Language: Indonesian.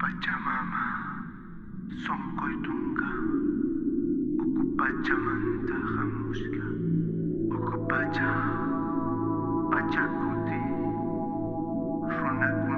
Pachamama, sonkoy tunga, uku pachamanta hamushka, uku pacha, pachakuti, runakuna